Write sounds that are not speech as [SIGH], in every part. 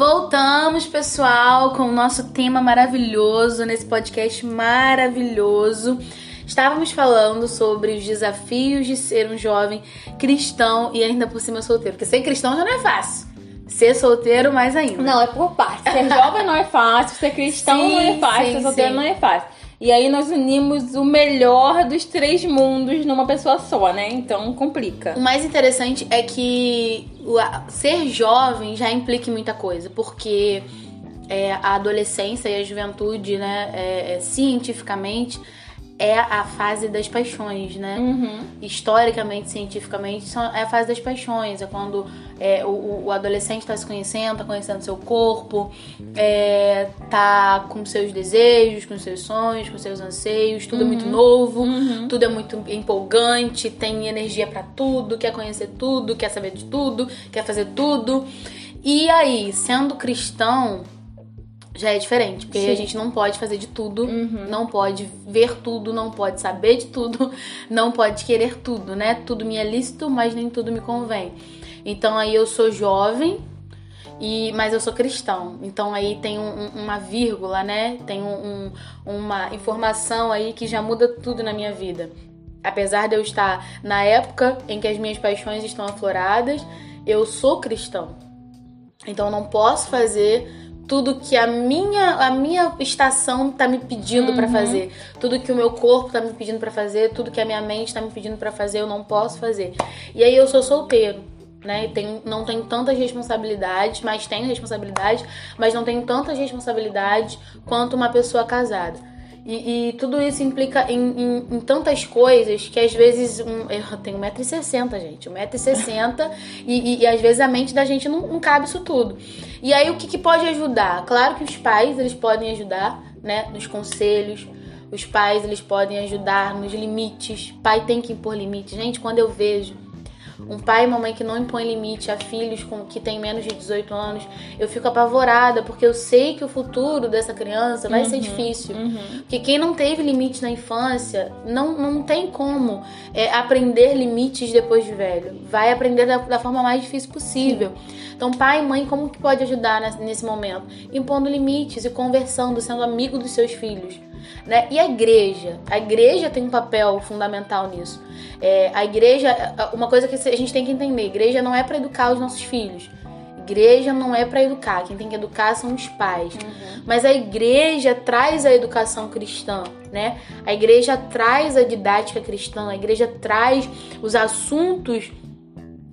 Voltamos, pessoal, com o nosso tema maravilhoso nesse podcast maravilhoso. Estávamos falando sobre os desafios de ser um jovem cristão e ainda por cima solteiro. Porque ser cristão já não é fácil. Ser solteiro, mais ainda. Não, é por parte. Ser [LAUGHS] jovem não é fácil, ser cristão Sim, não é fácil, sim, ser solteiro sim. não é fácil. E aí nós unimos o melhor dos três mundos numa pessoa só, né? Então complica. O mais interessante é que ser jovem já implica muita coisa, porque é, a adolescência e a juventude, né, é, é, cientificamente, é a fase das paixões, né? Uhum. historicamente, cientificamente, são- é a fase das paixões. É quando é, o, o adolescente está se conhecendo, tá conhecendo seu corpo, é, tá com seus desejos, com seus sonhos, com seus anseios. Tudo é muito novo, tudo é muito empolgante, tem energia pra tudo, quer conhecer tudo, quer saber de tudo, quer fazer tudo. E aí, sendo cristão, já é diferente, porque Sim. a gente não pode fazer de tudo, Uhum. não pode ver tudo, não pode saber de tudo, [LAUGHS] não pode querer tudo, né? Tudo me é lícito, mas nem tudo me convém. Então aí eu sou jovem, e mas eu sou cristão. Então aí tem um- um- uma vírgula, né? Tem um- um- uma informação aí que já muda tudo na minha vida. Apesar de eu estar na época em que as minhas paixões estão afloradas, eu sou cristão. Então não posso fazer tudo que a minha a minha estação tá me pedindo pra fazer, tudo que o meu corpo tá me pedindo pra fazer, tudo que a minha mente tá me pedindo pra fazer, eu não posso fazer. E aí eu sou solteiro, né? E tenho- não tenho tantas responsabilidades, mas tenho responsabilidade, mas não tenho tantas responsabilidades quanto uma pessoa casada. E, e tudo isso implica em, em- em tantas coisas que às vezes. Um, eu tenho 1,60m, gente. 1,60m e, e, e às vezes a mente da gente não, não cabe isso tudo. E aí o que, que pode ajudar? Claro que os pais eles podem ajudar, né? Nos conselhos. Os pais eles podem ajudar nos limites. Pai tem que impor limites. Gente, quando eu vejo um pai e uma mãe que não impõe limite a filhos com, que têm menos de 18 anos, eu fico apavorada, porque eu sei que o futuro dessa criança vai ser difícil. Porque quem não teve limite na infância não, não tem como é, aprender limites depois de velho. Vai aprender da, da forma mais difícil possível. Então, pai e mãe, como que pode ajudar nes- nesse momento? Impondo limites e conversando, sendo amigo dos seus filhos. Né? E a igreja? A igreja tem um papel fundamental nisso. É, a igreja, uma coisa que a gente tem que entender: igreja não é para educar os nossos filhos. Igreja não é para educar, quem tem que educar são os pais. Mas a igreja traz a educação cristã, né? A igreja traz a didática cristã, a igreja traz os assuntos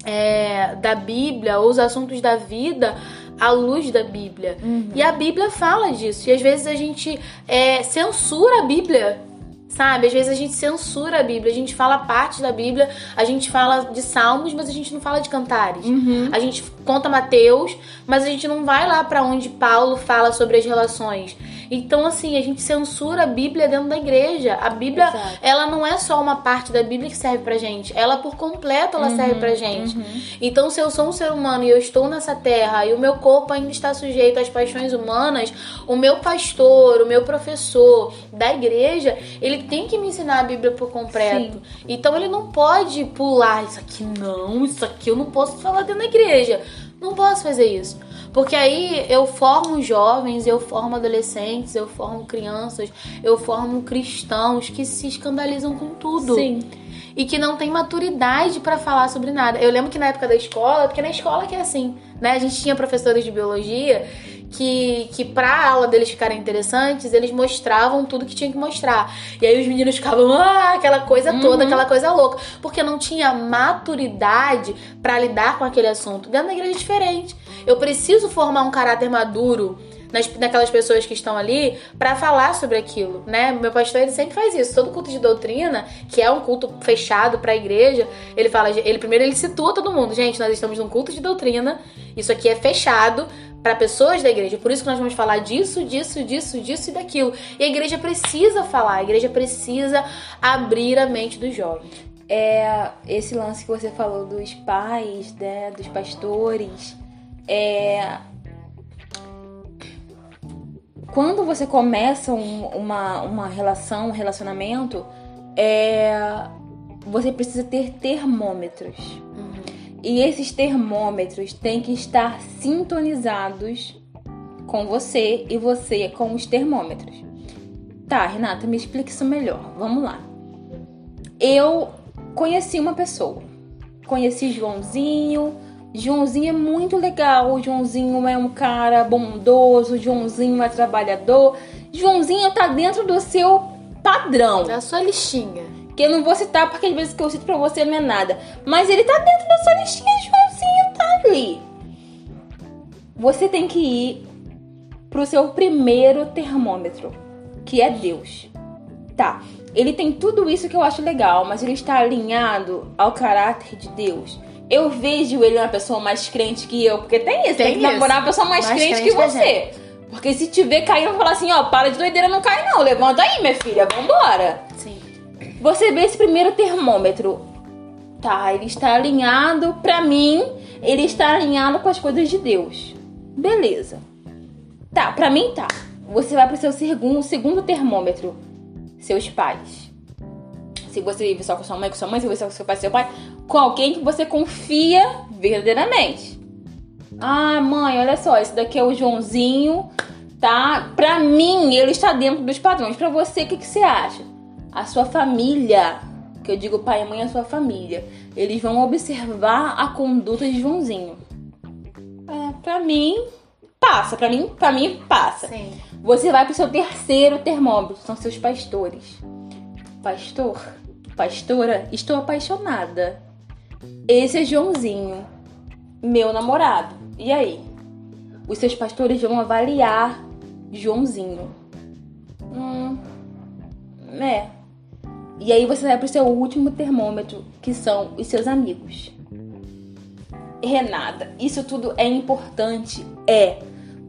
é, da Bíblia ou os assuntos da vida à luz da Bíblia. E a Bíblia fala disso. E às vezes a gente é, censura a Bíblia. Sabe? Às vezes a gente censura a Bíblia, a gente fala parte da Bíblia, a gente fala de salmos, mas a gente não fala de cantares. A gente conta Mateus, mas a gente não vai lá pra onde Paulo fala sobre as relações. Então, assim, a gente censura a Bíblia dentro da igreja. A Bíblia, Exato. ela não é só uma parte da Bíblia que serve pra gente, ela por completo ela serve pra gente. Então, se eu sou um ser humano e eu estou nessa terra e o meu corpo ainda está sujeito às paixões humanas, o meu pastor, o meu professor da igreja, ele tem que me ensinar a Bíblia por completo. Então, ele não pode pular isso aqui não, isso aqui eu não posso falar dentro da igreja. Não posso fazer isso. Porque aí eu formo jovens, eu formo adolescentes, eu formo crianças, eu formo cristãos que se escandalizam com tudo Sim. e que não tem maturidade pra falar sobre nada. Eu lembro que na época da escola, porque na escola que é assim, né? A gente tinha professores de biologia que, que pra aula deles ficarem interessantes, eles mostravam tudo que tinha que mostrar. E aí os meninos ficavam, ah, aquela coisa toda, aquela coisa louca. Porque não tinha maturidade pra lidar com aquele assunto. Dentro da igreja é diferente. Eu preciso formar um caráter maduro nas, naquelas pessoas que estão ali pra falar sobre aquilo, né? Meu pastor ele sempre faz isso. Todo culto de doutrina, que é um culto fechado pra igreja, ele fala, ele primeiro ele situa todo mundo, gente, nós estamos num culto de doutrina. Isso aqui é fechado pra pessoas da igreja. Por isso que nós vamos falar disso, disso, disso, disso e daquilo. E a igreja precisa falar, a igreja precisa abrir a mente dos jovens. É, esse lance que você falou dos pais, né, dos pastores, é quando você começa um- uma, uma relação, um relacionamento, é, você precisa ter termômetros. E esses termômetros têm que estar sintonizados com você e você com os termômetros. Tá, Renata, me explique isso melhor. Vamos lá. Eu conheci uma pessoa. Conheci Joãozinho. Joãozinho é muito legal. Joãozinho é um cara bondoso. Joãozinho é trabalhador. Joãozinho tá dentro do seu padrão. É a sua listinha. Que eu não vou citar porque às vezes que eu cito pra você não é nada. Mas ele tá dentro da sua listinha. Joãozinho tá ali. Você tem que ir pro seu primeiro termômetro, que é Deus. Tá, ele tem tudo isso que eu acho legal, mas ele está alinhado ao caráter de Deus. Eu vejo ele uma pessoa mais crente que eu, porque tem isso, tem, Tem que namorar isso. uma pessoa mais, Mais crente, crente que você. Porque se te ver caindo, falar assim, ó, para de doideira, não cai não, levanta aí, minha filha, vambora. Você vê esse primeiro termômetro. Tá, ele está alinhado, pra mim, ele está alinhado com as coisas de Deus. Beleza. Tá, pra mim tá. Você vai pro seu segundo, segundo termômetro. Seus pais. Se você vive só com sua mãe, com sua mãe, se você vive só com seu pai, seu pai, com alguém que você confia verdadeiramente. Ah, mãe, olha só, esse daqui é o Joãozinho, tá? Pra mim, ele está dentro dos padrões. Pra você, o que, que você acha? A sua família, que eu digo pai e mãe, a sua família, eles vão observar a conduta de Joãozinho. É, pra mim, passa. Pra mim, pra mim, passa. Sim. Você vai pro seu terceiro termômetro, são seus pastores. Pastor, pastora, estou apaixonada. Esse é Joãozinho, meu namorado. E aí? Os seus pastores vão avaliar Joãozinho. Hum, é. E aí você vai pro seu último termômetro, que são os seus amigos. Renata, isso tudo é importante? É.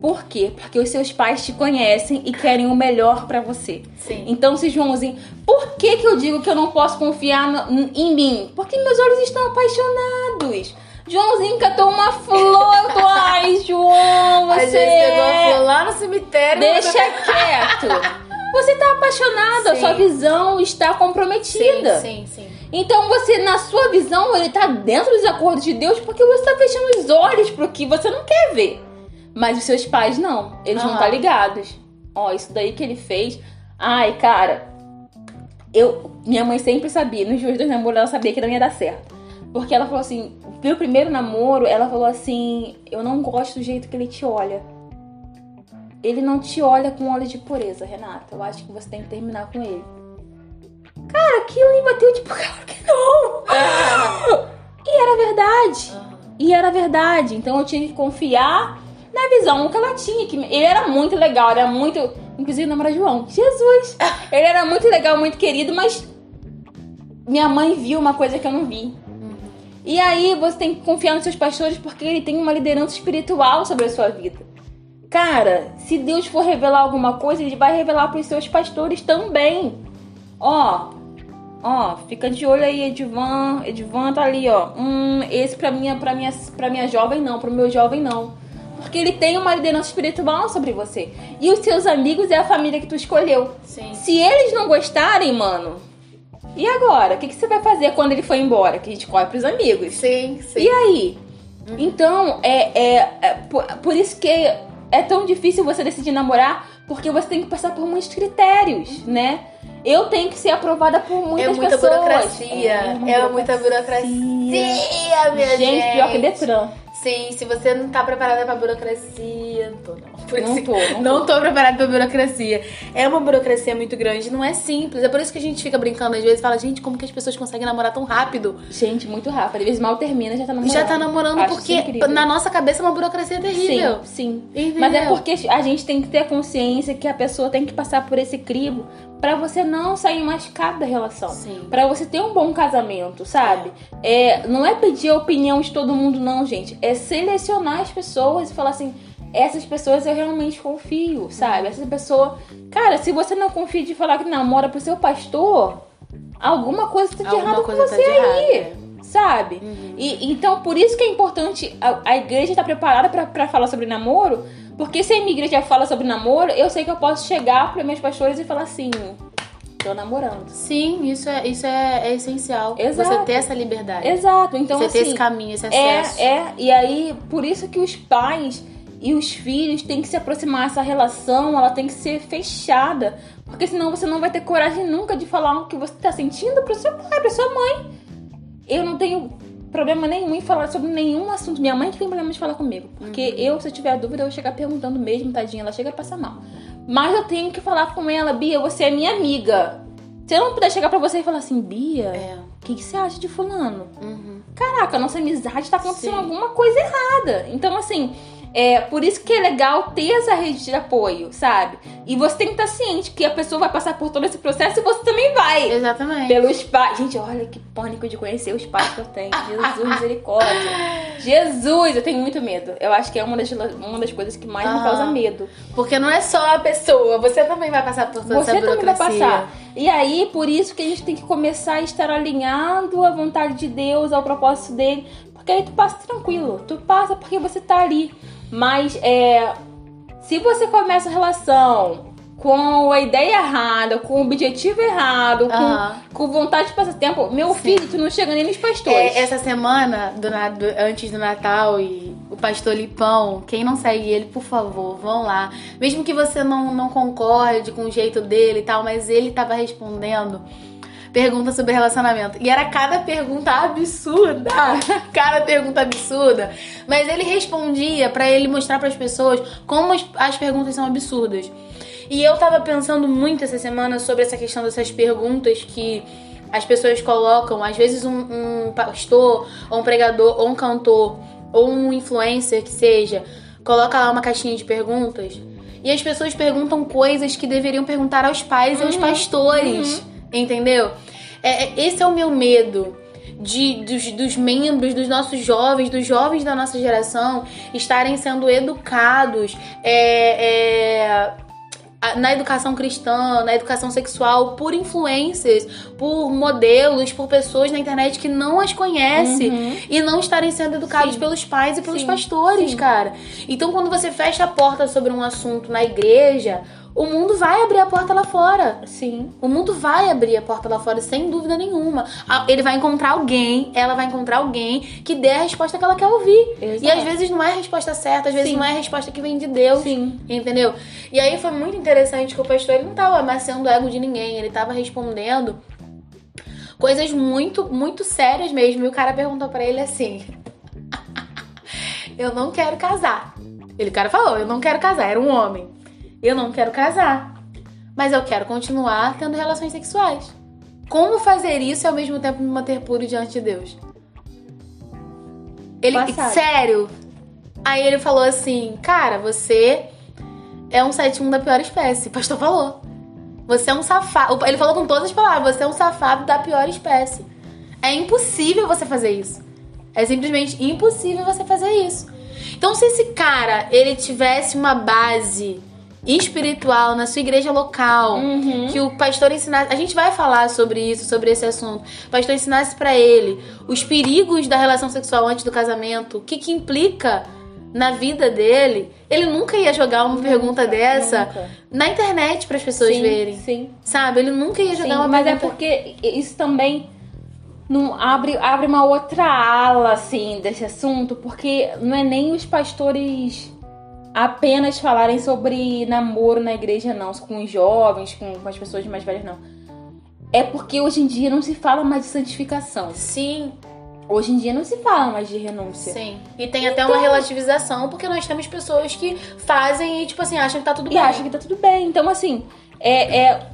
Por quê? Porque os seus pais te conhecem e querem o melhor pra você. Sim. Então, se Joãozinho. Por que, que eu digo que eu não posso confiar no- em mim? Porque meus olhos estão apaixonados. Joãozinho cantou uma flor. Eu tô. Ai, João, [LAUGHS] você. vezes pegou a é- flor lá no cemitério. Deixa quieto. [LAUGHS] Você tá apaixonado, a Sim. sua visão está comprometida. Sim, sim, sim. Então você, na sua visão, ele tá dentro dos acordos de Deus porque você tá fechando os olhos pro que você não quer ver. Mas os seus pais não. Eles não Aham. tá ligados. Ó, isso daí que ele fez. Ai, cara. Eu, minha mãe sempre sabia, nos dias dos namoros ela sabia que não ia dar certo. Porque ela falou assim, pelo primeiro namoro, ela falou assim, eu não gosto do jeito que ele te olha. Ele não te olha com olhos de pureza, Renata. Eu acho que você tem que terminar com ele. Cara, aquilo me bateu tipo, claro que não. E era verdade. E era verdade. Então eu tinha que confiar na visão que ela tinha. Que ele era muito legal, era muito. Inclusive o nome era João. Jesus! [LAUGHS] Ele era muito legal, muito querido, mas minha mãe viu uma coisa que eu não vi. E aí você tem que confiar nos seus pastores porque ele tem uma liderança espiritual sobre a sua vida. Cara, se Deus for revelar alguma coisa, ele vai revelar para os seus pastores também. Ó, ó, fica de olho aí, Edvan. Edvan tá ali, ó. Hum, esse pra minha, pra minha, pra minha jovem não, pro meu jovem não. Porque ele tem uma liderança espiritual sobre você. E os seus amigos é a família que tu escolheu. Sim. Se eles não gostarem, mano, e agora? O que, que você vai fazer quando ele for embora? Que a gente corre pros amigos. Sim, sim. E aí? Então, é, é, é por, por isso que é tão difícil você decidir namorar, porque você tem que passar por muitos critérios, né? Eu tenho que ser aprovada por muitas É muita pessoas. burocracia. É, muita burocracia, minha gente. Gente, pior que Detran. Sim, se você não tá preparada pra burocracia, não tô não. Por Não tô, não não tô preparada pra burocracia. É uma burocracia muito grande, não é simples. É por isso que a gente fica brincando às vezes e fala, gente, como que as pessoas conseguem namorar tão rápido? Gente, muito rápido. Às vezes mal termina, já tá namorando. Já tá namorando Acho porque incrível. na nossa cabeça é uma burocracia terrível. Sim, sim. Entendeu? Mas é porque a gente tem que ter a consciência que a pessoa tem que passar por esse crivo pra você não sair machucado da relação. Pra você ter um bom casamento, sabe? É, não é pedir a opinião de todo mundo, não, gente. É selecionar as pessoas e falar assim: essas pessoas eu realmente confio, sabe? Essa pessoa. Cara, se você não confia de falar que namora pro seu pastor, alguma coisa tá de Alguma errado com tá você de aí. errado, é. Sabe? E, então, por isso que é importante a, a igreja estar preparada pra- pra falar sobre namoro, porque se a minha igreja fala sobre namoro, eu sei que eu posso chegar para meus pastores e falar assim: Tô namorando. Sim, isso é, isso é, é essencial. Exato. Você ter essa liberdade. Exato. Então, você assim, ter esse caminho, esse acesso. É, é. E aí, por isso que os pais e os filhos têm que se aproximar. Essa relação, ela tem que ser fechada. Porque senão você não vai ter coragem nunca de falar o que você tá sentindo pro seu pai, pra sua mãe. Eu não tenho problema nenhum em falar sobre nenhum assunto. Minha mãe que tem problema de falar comigo. Porque eu, se eu tiver dúvida, eu vou chegar perguntando mesmo, tadinha. Ela chega a passar mal. Mas eu tenho que falar com ela, Bia, você é minha amiga. Se eu não puder chegar pra você e falar assim, Bia, É. o que, que você acha de fulano? Uhum. Caraca, a nossa amizade tá acontecendo Sim. alguma coisa errada. Então, assim, é por isso que é legal ter essa rede de apoio, sabe? E você tem que estar ciente que a pessoa vai passar por todo esse processo e você também vai. Exatamente. Pelos pais. Gente, olha que pânico de conhecer os pais que eu tenho. Jesus, misericórdia. Jesus, eu tenho muito medo. Eu acho que é uma das, uma das coisas que mais me causa medo. Porque não é só a pessoa, você também vai passar por toda Você essa também vai passar. E aí, por isso que a gente tem que começar a estar alinhado à vontade de Deus, ao propósito dele. Porque aí tu passa tranquilo. Tu passa porque você tá ali. Mas é. Se você começa a relação com a ideia errada, com o objetivo errado, com, com vontade de passar tempo, meu filho, tu não chega nem nos pastores. É, essa semana, do, do- antes do Natal, e o pastor Lipão, quem não segue ele, por favor, vão lá. Mesmo que você não, não concorde com o jeito dele e tal, mas ele tava respondendo perguntas sobre relacionamento. E era cada pergunta absurda. [LAUGHS] cada pergunta absurda. Mas ele respondia pra ele mostrar pras pessoas como as, as perguntas são absurdas. E eu tava pensando muito essa semana sobre essa questão dessas perguntas que as pessoas colocam, às vezes um, um pastor, ou um pregador, ou um cantor, ou um influencer que seja, coloca lá uma caixinha de perguntas e as pessoas perguntam coisas que deveriam perguntar aos pais e aos pastores, entendeu? É, é- esse é o meu medo. De, dos, dos membros, dos nossos jovens, dos jovens da nossa geração estarem sendo educados é, é, na educação cristã, na educação sexual, por influencers, por modelos, por pessoas na internet que não as conhecem e não estarem sendo educados Sim. pelos pais e pelos Sim. pastores, Sim. cara. Então, quando você fecha a porta sobre um assunto na igreja, o mundo vai abrir a porta lá fora. Sim. O mundo vai abrir a porta lá fora, sem dúvida nenhuma. Ele vai encontrar alguém, ela vai encontrar alguém que dê a resposta que ela quer ouvir. Exato. E às vezes não é a resposta certa, às vezes Sim. não é a resposta que vem de Deus. Sim. Entendeu? E aí foi muito interessante que o pastor ele não tava amassando o ego de ninguém, ele tava respondendo coisas muito, muito sérias mesmo. E o cara perguntou pra ele assim: [LAUGHS] Eu não quero casar. Ele, o cara falou: Eu não quero casar. Era um homem. Eu não quero casar. Mas eu quero continuar tendo relações sexuais. Como fazer isso e ao mesmo tempo me manter puro diante de Deus? Ele, Passado. sério. Aí ele falou assim: Cara, você é um 71 da pior espécie. O pastor falou. Você é um safado. Ele falou com todas as palavras: Você é um safado da pior espécie. É impossível você fazer isso. É simplesmente impossível você fazer isso. Então, se esse cara ele tivesse uma base espiritual na sua igreja local, Uhum. que o pastor ensinasse, a gente vai falar sobre isso, sobre esse assunto. O pastor ensinasse pra ele os perigos da relação sexual antes do casamento, o que que implica na vida dele, ele nunca ia jogar uma pergunta dessa nunca. na internet para as pessoas sim, verem. Sim. Sabe? Ele nunca ia jogar Sim, uma mas é pergunta. porque isso também não abre, abre uma outra ala assim desse assunto, porque não é nem os pastores apenas falarem sobre namoro na igreja, não, com os jovens, com, com as pessoas mais velhas, não. É porque hoje em dia não se fala mais de santificação. Sim, Hoje em dia não se fala mais de renúncia. sim. E tem até uma relativização, porque nós temos pessoas que fazem e, tipo assim, acham que tá tudo E bem. acha que tá tudo bem. Então, assim, é. é-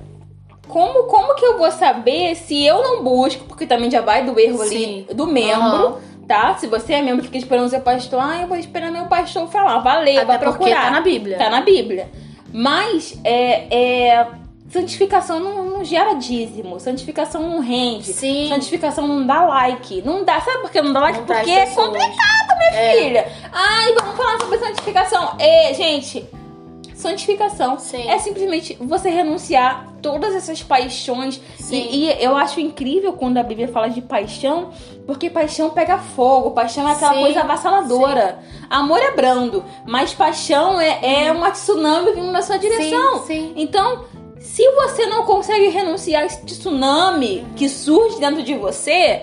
como, como que eu vou saber se eu não busco, porque também já vai do erro Sim. ali do membro, Aham. Tá? Se você é membro que fica esperando seu pastor, ah, eu vou esperar meu pastor falar, valeu, Até vai procurar. tá na Bíblia. Tá na Bíblia. Mas é, é, santificação não, não gera dízimo, santificação não rende. Sim. Santificação não dá like. Não dá, sabe por que não dá like? Não Porque é complicado, minha É. filha. Ai, vamos falar sobre santificação. É, gente, santificação Sim. é simplesmente você renunciar todas essas paixões. Sim. E, e eu acho incrível quando a Bíblia fala de paixão, porque paixão pega fogo, paixão é aquela Sim, coisa avassaladora. Amor é brando, mas paixão é, é uma tsunami vindo na sua direção. Sim, sim. Então, Se você não consegue renunciar a esse tsunami que surge dentro de você,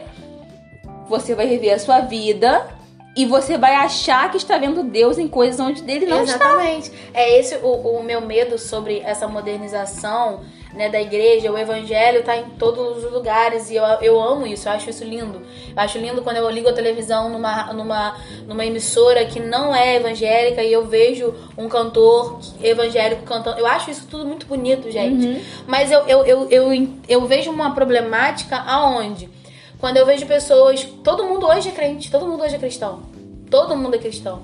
você vai viver a sua vida e você vai achar que está vendo Deus em coisas onde dele não Exatamente. É esse o, o meu medo sobre essa modernização né, da igreja, o evangelho tá em todos os lugares e eu, eu amo isso, eu acho isso lindo. Eu acho lindo quando eu ligo a televisão numa, numa, numa emissora que não é evangélica e eu vejo um cantor evangélico cantando. Eu acho isso tudo muito bonito, gente. Uhum. Mas eu, eu, eu, eu, eu vejo uma problemática aonde? Quando eu vejo pessoas. Todo mundo hoje é crente, todo mundo hoje é cristão. Todo mundo é cristão.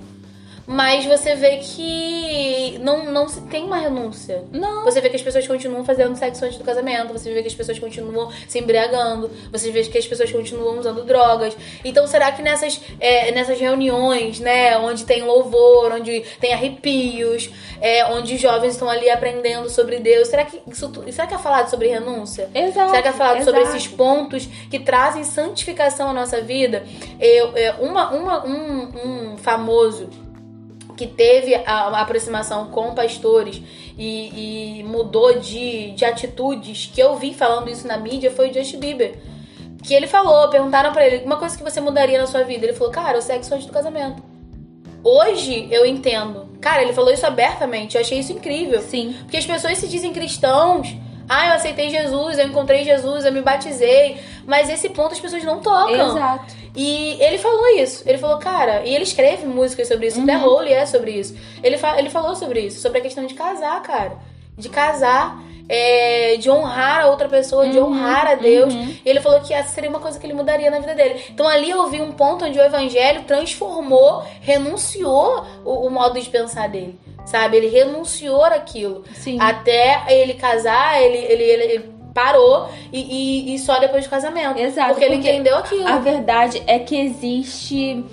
Mas você vê que não, não se tem uma renúncia. Não. Você vê que as pessoas continuam fazendo sexo antes do casamento, você vê que as pessoas continuam se embriagando, você vê que as pessoas continuam usando drogas. Então será que nessas, é, nessas reuniões, né, onde tem louvor, onde tem arrepios, é, onde os jovens estão ali aprendendo sobre Deus, será que isso será que é falado sobre renúncia? Exato. Será que é falado sobre exato. esses pontos que trazem santificação à nossa vida? Eu, é, uma, uma, um, um famoso que teve a, aproximação com pastores e, e mudou de, de atitudes, que eu vi falando isso na mídia, foi o Justin Bieber. Que ele falou, perguntaram pra ele, uma coisa que você mudaria na sua vida? Ele falou, cara, o sexo antes do casamento. Hoje eu entendo. Cara, ele falou isso abertamente, eu achei isso incrível. Sim. Porque as pessoas se dizem cristãos. Ah, eu aceitei Jesus, eu encontrei Jesus, eu me batizei. Mas esse ponto as pessoas não tocam. Exato. E ele falou isso. Ele falou, cara, e ele escreve músicas sobre isso. Uhum. The Holy é sobre isso. Ele, fa ele falou sobre isso, sobre a questão de casar, cara. De casar, é, de honrar a outra pessoa, de Uhum, honrar a Deus. uhum. E ele falou que essa seria uma coisa que ele mudaria na vida dele. Então ali eu vi um ponto onde o evangelho transformou, renunciou o, o modo de pensar dele. Sabe? Ele renunciou aquilo. Até ele casar, ele, ele, ele, ele parou e, e- e só depois do casamento. Exato, Porque ele porque entendeu aquilo. A verdade é que existe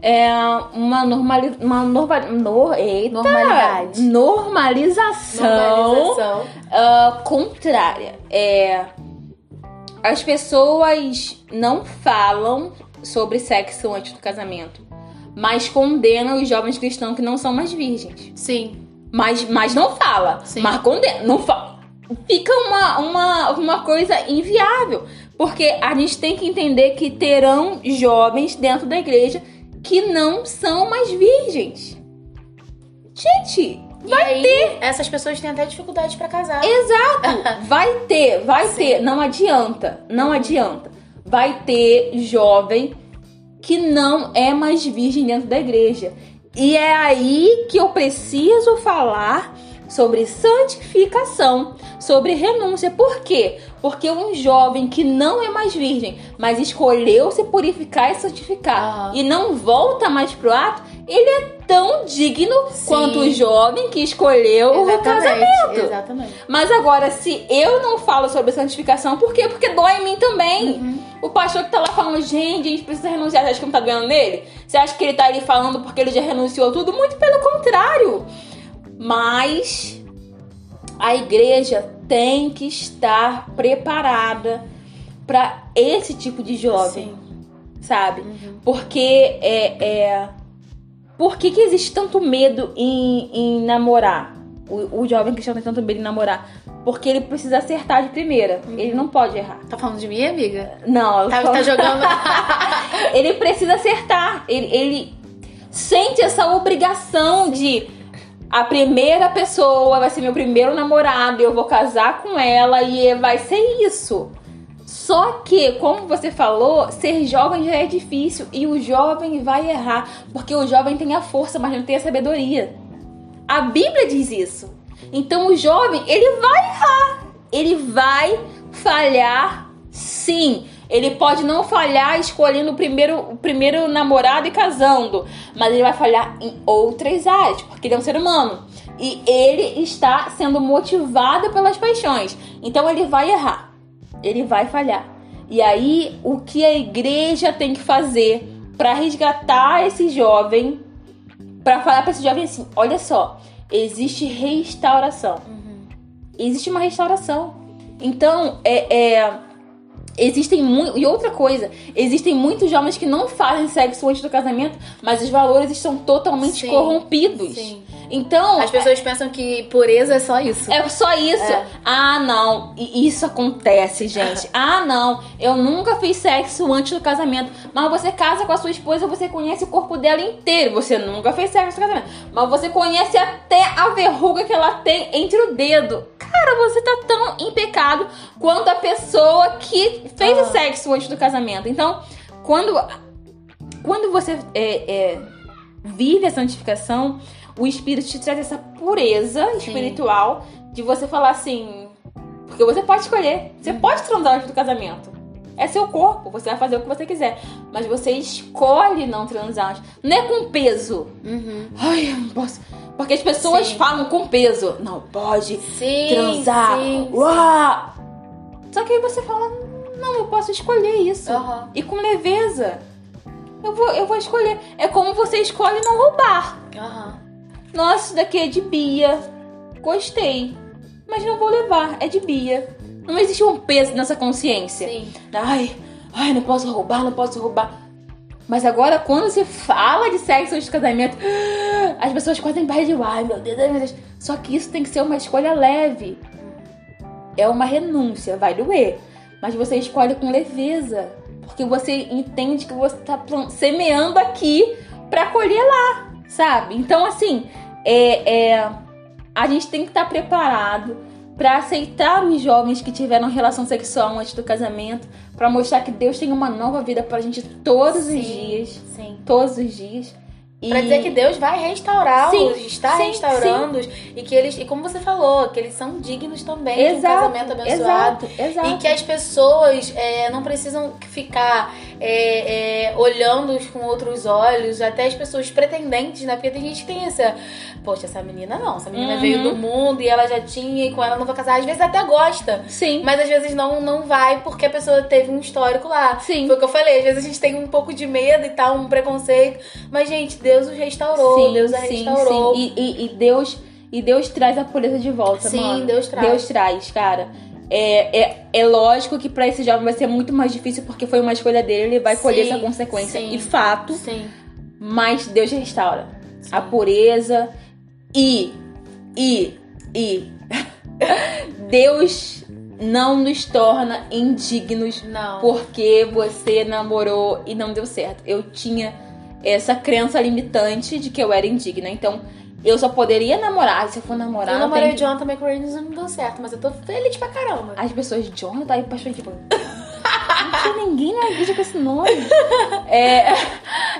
é, uma normali uma norma no, eita, Normalidade. normalização, Normalização. ah, contrária. É, as pessoas não falam sobre sexo antes do casamento, mas condenam os jovens cristãos que não são mais virgens. Sim. Mas, mas não fala. Sim. Mas condena. Não fala. Fica uma, uma, uma coisa inviável. Porque a gente tem que entender que terão jovens dentro da igreja que não são mais virgens. Gente, e aí, essas pessoas têm até dificuldade pra casar. exato. [LAUGHS] Vai ter, vai Sim. ter. Não adianta. Não adianta. Vai ter jovem que não é mais virgem dentro da igreja. E é aí que eu preciso falar sobre santificação, sobre renúncia. Por quê? Porque um jovem que não é mais virgem, mas escolheu se purificar e santificar Aham. e não volta mais pro ato, ele é tão digno Sim. quanto o jovem que escolheu o casamento. Exatamente. Mas agora, se eu não falo sobre santificação, por quê? Porque dói em mim também. Uhum. O pastor que tá lá falando, gente, a gente precisa renunciar. Você acha que não tá doendo nele? Você acha que ele tá ali falando porque ele já renunciou tudo? Muito pelo contrário. Mas a igreja tem que estar preparada para esse tipo de jovem, Sim. sabe? Uhum. Porque é, é... Por que, que existe tanto medo em, em namorar? O, o jovem cristão tem tanto medo em namorar. Porque ele precisa acertar de primeira. Ele não pode errar. Tá falando de mim, amiga? Não, Tá, tô- tá jogando. [LAUGHS] ele precisa acertar. Ele, ele sente essa obrigação de a primeira pessoa vai ser meu primeiro namorado, eu vou casar com ela e vai ser isso. Só que, como você falou, ser jovem já é difícil e o jovem vai errar, porque o jovem tem a força, mas não tem a sabedoria. A Bíblia diz isso. Então o jovem, ele vai errar. Ele vai falhar sim. Ele pode não falhar escolhendo o primeiro, o primeiro namorado e casando, mas ele vai falhar em outras áreas, porque ele é um ser humano. E ele está sendo motivado pelas paixões. Então ele vai errar. Ele vai falhar. E aí, o que a igreja tem que fazer para resgatar esse jovem, para falar para esse jovem assim: olha só, existe restauração. Existe uma restauração. Então, é, é, existem muito. E outra coisa, existem muitos jovens que não fazem sexo antes do casamento, mas os valores estão totalmente Sim, corrompidos. sim. Então, As pessoas pensam que pureza é só isso. É só isso. É. Ah, não. E isso acontece, gente. [LAUGHS] Ah, não. Eu nunca fiz sexo antes do casamento. Mas você casa com a sua esposa, você conhece o corpo dela inteiro. Você nunca fez sexo no casamento. Mas você conhece até a verruga que ela tem entre o dedo. Cara, você tá tão em pecado quanto a pessoa que fez Ah. o sexo antes do casamento. Então, quando, quando você é, é, vive a santificação, o Espírito te traz essa pureza espiritual de você falar assim. Porque você pode escolher. Você pode transar antes do casamento. É seu corpo, você vai fazer o que você quiser. Mas você escolhe não transar. Não é com peso. Uhum. Ai, eu não posso. Porque as pessoas Sim. falam com peso. Não pode Sim. transar. Sim. Uau! Só que aí você fala, não, eu posso escolher isso. Aham. E com leveza. Eu vou, eu vou escolher. É como você escolhe não roubar. Aham. Nossa, isso daqui é de Bia. Gostei. Mas não vou levar, é de Bia. Não existe um peso nessa consciência. Sim. Ai, ai, não posso roubar, não posso roubar. Mas agora, quando se fala de sexo antes do casamento, [GASPS] as pessoas quase têm barra de ai, meu Deus, ai, meu Deus. Só que isso tem que ser uma escolha leve. É uma renúncia, vai doer. Mas você escolhe com leveza. Porque você entende que você tá semeando aqui pra colher lá, sabe? Então, assim, é, é, a gente tem que estar preparado pra aceitar os jovens que tiveram relação sexual antes do casamento, pra mostrar que Deus tem uma nova vida pra gente todos Sim. os dias, Sim. todos os dias. E Pra dizer que Deus vai restaurá-los, está restaurando-os e que eles, e como você falou, que eles são dignos também de um exato, casamento abençoado. exato, exato. E que as pessoas é, não precisam ficar é, é, olhando com outros olhos, até as pessoas pretendentes, né? Porque tem gente que tem essa. Poxa, essa menina não, essa menina Uhum. veio do mundo e ela já tinha, e com ela não vai casar. Às vezes até gosta, Sim, mas às vezes não, não vai porque a pessoa teve um histórico lá. sim. Foi o que eu falei, às vezes a gente tem um pouco de medo e tal, um preconceito. Mas, gente, Deus os restaurou, sim, Deus a sim, restaurou. sim. E, e- e Deus e Deus traz a pureza de volta, Sim, mano. Deus traz. Deus traz, cara. É, é, é lógico que pra esse jovem vai ser muito mais difícil porque foi uma escolha dele, ele vai colher Sim, essa consequência. sim. E fato, Sim. mas Deus restaura Sim. a pureza e e e [LAUGHS] Deus não nos torna indignos Não. porque você namorou e não deu certo. Eu tinha essa crença limitante de que eu era indigna. Então, eu só poderia namorar se eu for namorar. eu namorei tem- o Jonathan McRae e não deu certo, mas eu tô feliz pra caramba. As pessoas, Jonathan, aí pastor tipo. [LAUGHS] Não tinha ninguém na igreja com esse nome. [LAUGHS] É.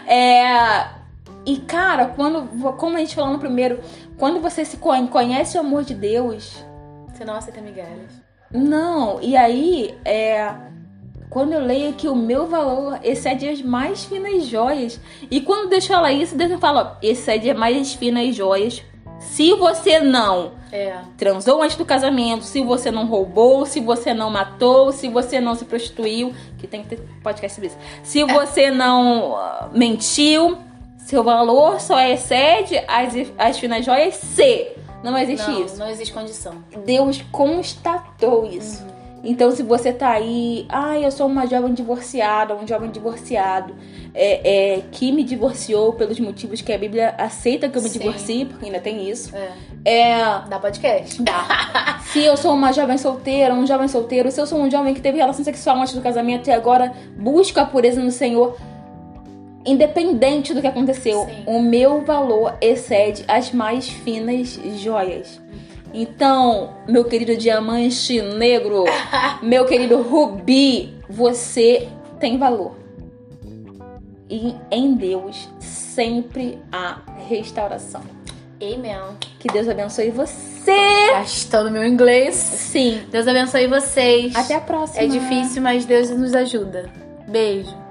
É. E, cara, quando. Como a gente falou no primeiro, quando você se con- conhece o amor de Deus, Você não aceita migalhas. Não, e aí, é. Quando eu leio que o meu valor excede as mais finas joias. E quando Deus fala isso, Deus fala, ó, excede as mais finas joias. Se você não É. transou antes do casamento, se você não roubou, se você não matou, se você não se prostituiu, que tem que ter podcast sobre isso. Se você não ah, mentiu, seu valor só excede as, as finas joias se não existe não, isso. não existe condição. Deus constatou isso. Então, se você tá aí, ah, eu sou uma jovem divorciada, um jovem divorciado, é, é, que me divorciou pelos motivos que a Bíblia aceita que eu me Sim. divorcie, porque ainda tem isso. É. É, Dá podcast. Dá. [LAUGHS] se eu sou uma jovem solteira, um jovem solteiro, se eu sou um jovem que teve relação sexual antes do casamento e agora busca a pureza no Senhor, independente do que aconteceu, Sim. o meu valor excede as mais finas joias. Então, meu querido diamante negro, [LAUGHS] meu querido rubi, você tem valor. E em Deus sempre há restauração. Amen. Que Deus abençoe você. Gastando meu inglês. Sim. Deus abençoe vocês. Até a próxima. É difícil, mas Deus nos ajuda. Beijo.